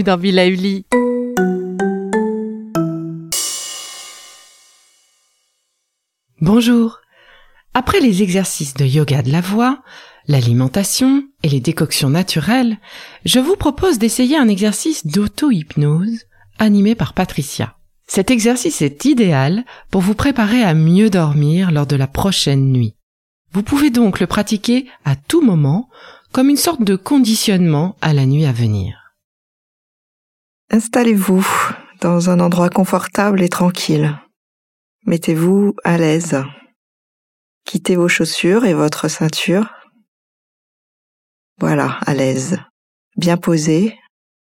dans Villa. Bonjour. Après les exercices de yoga de la voix, l'alimentation et les décoctions naturelles, je vous propose d'essayer un exercice d'auto-hypnose animé par Patricia. Cet exercice est idéal pour vous préparer à mieux dormir lors de la prochaine nuit. Vous pouvez donc le pratiquer à tout moment comme une sorte de conditionnement à la nuit à venir. Installez-vous dans un endroit confortable et tranquille. Mettez-vous à l'aise. Quittez vos chaussures et votre ceinture. Voilà, à l'aise. Bien posé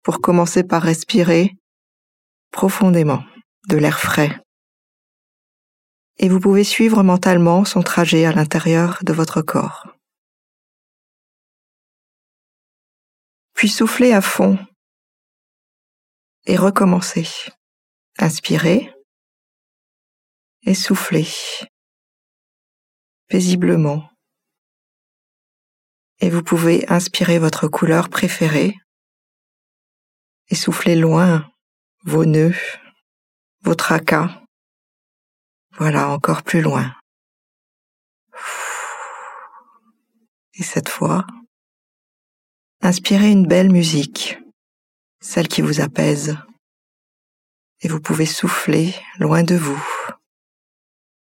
pour commencer par respirer profondément de l'air frais. Et vous pouvez suivre mentalement son trajet à l'intérieur de votre corps. Puis soufflez à fond et recommencez. Inspirez et soufflez paisiblement. Et vous pouvez inspirer votre couleur préférée et souffler loin vos nœuds, vos tracas. Voilà, encore plus loin. Et cette fois, inspirez une belle musique, celle qui vous apaise. Et vous pouvez souffler loin de vous.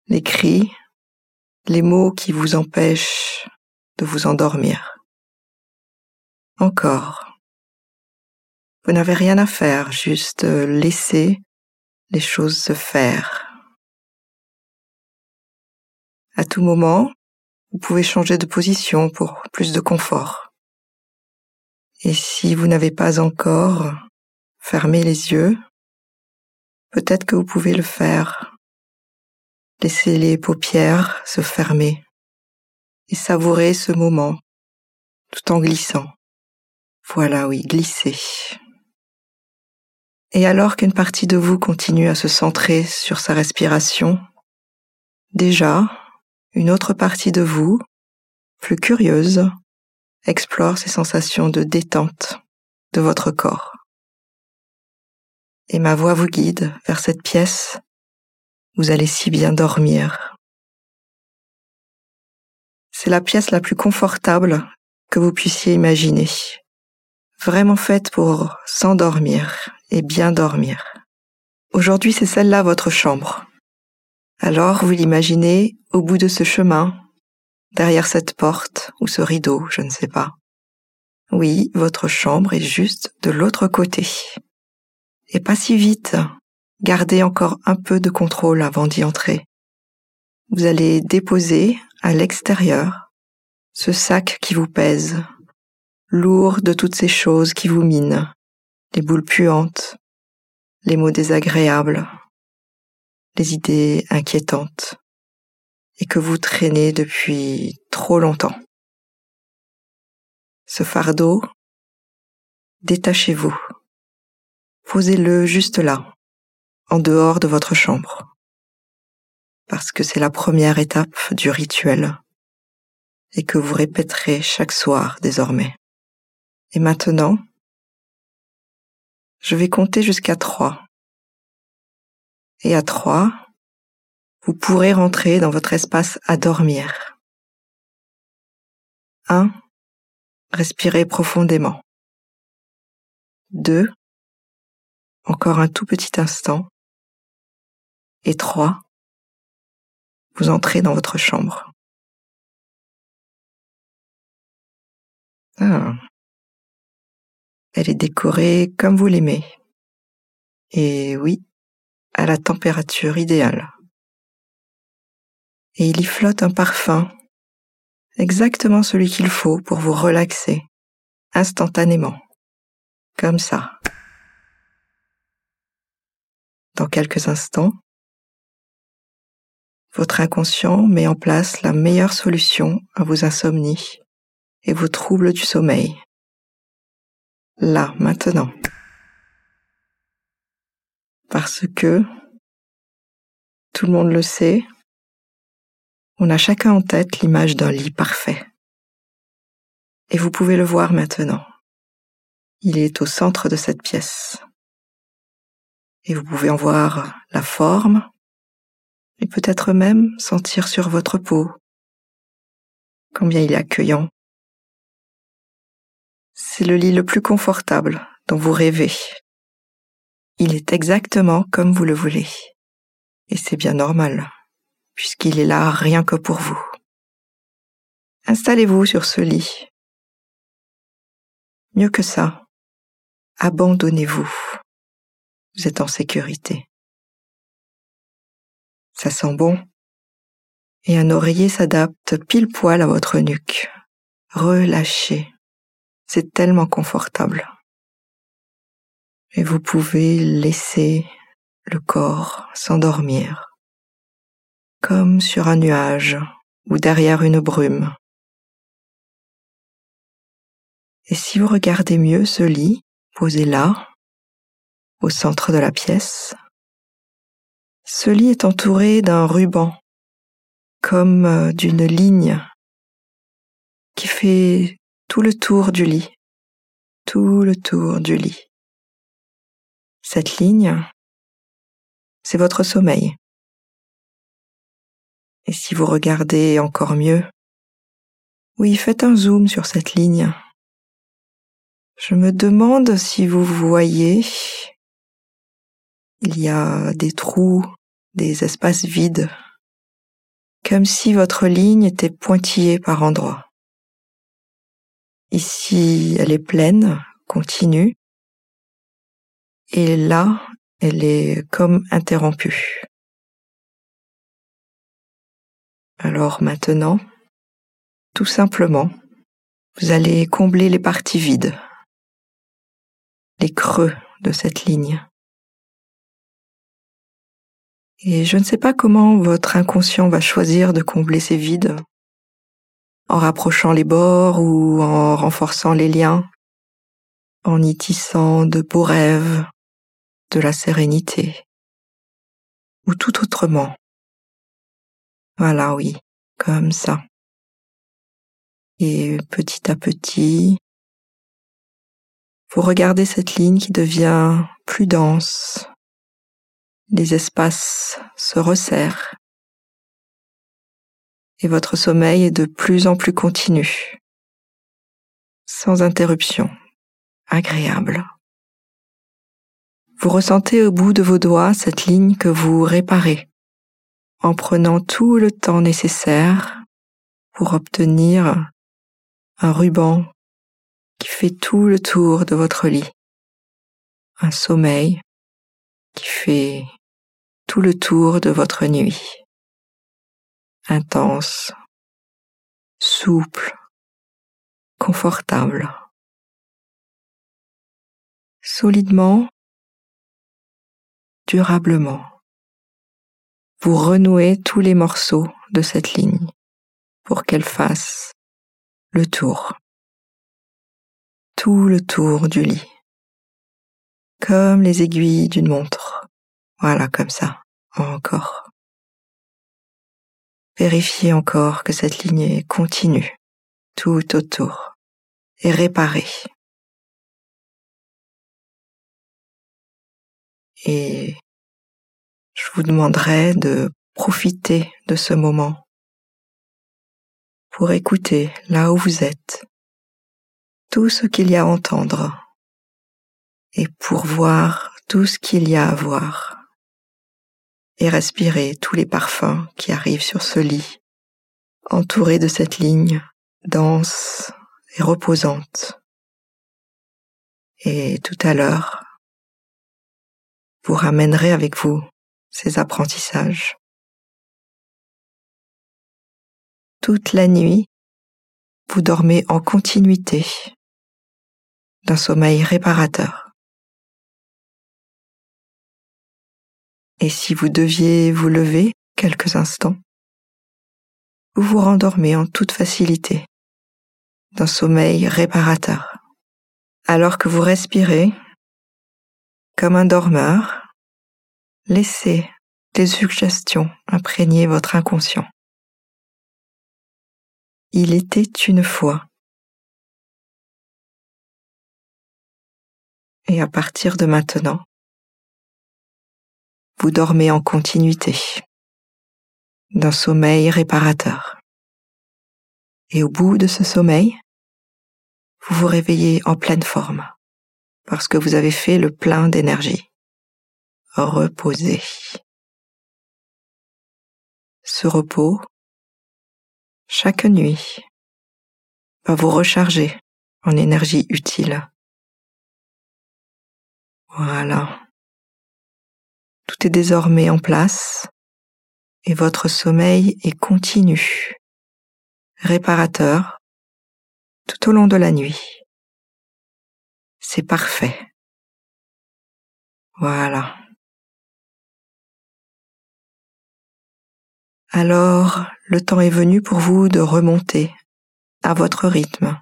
Les cris, les mots qui vous empêchent de vous endormir. Encore. Vous n'avez rien à faire, juste laisser les choses se faire. À tout moment, vous pouvez changer de position pour plus de confort. Et si vous n'avez pas encore fermé les yeux, peut-être que vous pouvez le faire. Laissez les paupières se fermer et savourer ce moment tout en glissant. Voilà, oui, glisser. Et alors qu'une partie de vous continue à se centrer sur sa respiration, déjà, une autre partie de vous, plus curieuse, explore ces sensations de détente de votre corps. Et ma voix vous guide vers cette pièce. Vous allez si bien dormir. C'est la pièce la plus confortable que vous puissiez imaginer. Vraiment faite pour s'endormir et bien dormir. Aujourd'hui, c'est celle-là votre chambre. Alors, vous l'imaginez au bout de ce chemin, derrière cette porte ou ce rideau, je ne sais pas. Oui, votre chambre est juste de l'autre côté. Et pas si vite. Gardez encore un peu de contrôle avant d'y entrer. Vous allez déposer à l'extérieur ce sac qui vous pèse, lourd de toutes ces choses qui vous minent, les boules puantes, les mots désagréables, les idées inquiétantes, et que vous traînez depuis trop longtemps. Ce fardeau, détachez-vous. Posez-le juste là, en dehors de votre chambre, parce que c'est la première étape du rituel et que vous répéterez chaque soir désormais. Et maintenant, je vais compter jusqu'à trois. Et à trois, vous pourrez rentrer dans votre espace à dormir. Un, Respirez profondément. Deux, Encore un tout petit instant. Et trois, Vous entrez dans votre chambre. Ah. Elle est décorée comme vous l'aimez. Et oui, à la température idéale. Et il y flotte un parfum, exactement celui qu'il faut pour vous relaxer, instantanément, comme ça. Dans quelques instants, votre inconscient met en place la meilleure solution à vos insomnies et vos troubles du sommeil. Là, maintenant. Parce que, tout le monde le sait, on a chacun en tête l'image d'un lit parfait. Et vous pouvez le voir maintenant. Il est au centre de cette pièce. Et vous pouvez en voir la forme et peut-être même sentir sur votre peau combien il est accueillant. C'est le lit le plus confortable dont vous rêvez. Il est exactement comme vous le voulez. Et c'est bien normal, puisqu'il est là rien que pour vous. Installez-vous sur ce lit. Mieux que ça, abandonnez-vous. Vous êtes en sécurité. Ça sent bon. Et un oreiller s'adapte pile poil à votre nuque. Relâchez. C'est tellement confortable. Et vous pouvez laisser le corps s'endormir, comme sur un nuage ou derrière une brume. Et si vous regardez mieux ce lit, posé là, au centre de la pièce, ce lit est entouré d'un ruban, comme euh, d'une ligne qui fait tout le tour du lit, tout le tour du lit. Cette ligne, c'est votre sommeil. Et si vous regardez encore mieux, oui, faites un zoom sur cette ligne. Je me demande si vous voyez, il y a des trous, des espaces vides, comme si votre ligne était pointillée par endroits. Ici, elle est pleine, continue, et là, elle est comme interrompue. Alors maintenant, tout simplement, vous allez combler les parties vides, les creux de cette ligne. Et je ne sais pas comment votre inconscient va choisir de combler ces vides, en rapprochant les bords ou en renforçant les liens, en y tissant de beaux rêves, de la sérénité, ou tout autrement. Voilà, oui, comme ça. Et petit à petit, vous regardez cette ligne qui devient plus dense. Les espaces se resserrent. Et votre sommeil est de plus en plus continu. Sans interruption. Agréable. Vous ressentez au bout de vos doigts cette ligne que vous réparez en prenant tout le temps nécessaire pour obtenir un ruban qui fait tout le tour de votre lit. Un sommeil qui fait tout le tour de votre nuit. Intense, souple, confortable. Solidement durablement. Vous renouez tous les morceaux de cette ligne pour qu'elle fasse le tour. Tout le tour du lit. Comme les aiguilles d'une montre. Voilà, comme ça. Encore. Vérifiez encore que cette ligne est continue, tout autour, et réparée. et vous demanderai de profiter de ce moment pour écouter là où vous êtes tout ce qu'il y a à entendre et pour voir tout ce qu'il y a à voir et respirer tous les parfums qui arrivent sur ce lit entouré de cette ligne dense et reposante. Et tout à l'heure, vous ramènerez avec vous ces apprentissages. Toute la nuit, vous dormez en continuité d'un sommeil réparateur. Et si vous deviez vous lever quelques instants, vous vous rendormez en toute facilité d'un sommeil réparateur. Alors que vous respirez comme un dormeur, laissez des suggestions imprégner votre inconscient. Il était une fois. Et à partir de maintenant, vous dormez en continuité d'un sommeil réparateur. Et au bout de ce sommeil, vous vous réveillez en pleine forme parce que vous avez fait le plein d'énergie. Reposez. Ce repos, chaque nuit, va vous recharger en énergie utile. Voilà. Tout est désormais en place et votre sommeil est continu, réparateur, tout au long de la nuit. C'est parfait. Voilà. Alors, le temps est venu pour vous de remonter à votre rythme.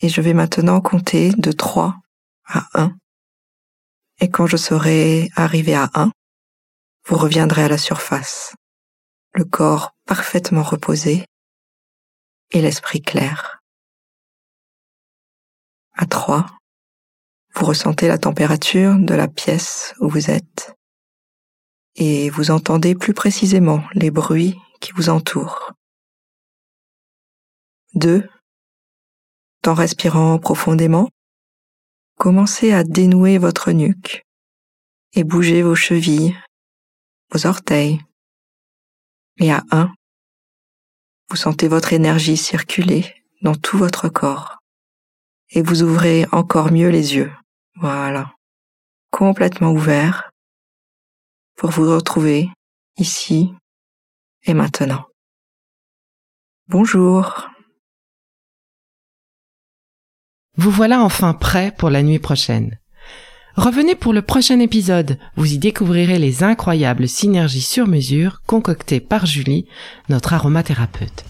Et je vais maintenant compter de 3 à 1. Et quand je serai arrivé à 1, vous reviendrez à la surface, le corps parfaitement reposé et l'esprit clair. À 3, vous ressentez la température de la pièce où vous êtes et vous entendez plus précisément les bruits qui vous entourent. 2. En respirant profondément, commencez à dénouer votre nuque et bouger vos chevilles, vos orteils. Et à 1, vous sentez votre énergie circuler dans tout votre corps et vous ouvrez encore mieux les yeux. Voilà. Complètement ouverts pour vous retrouver ici et maintenant. Bonjour. Vous voilà enfin prêt pour la nuit prochaine. Revenez pour le prochain épisode, vous y découvrirez les incroyables synergies sur mesure concoctées par Julie, notre aromathérapeute.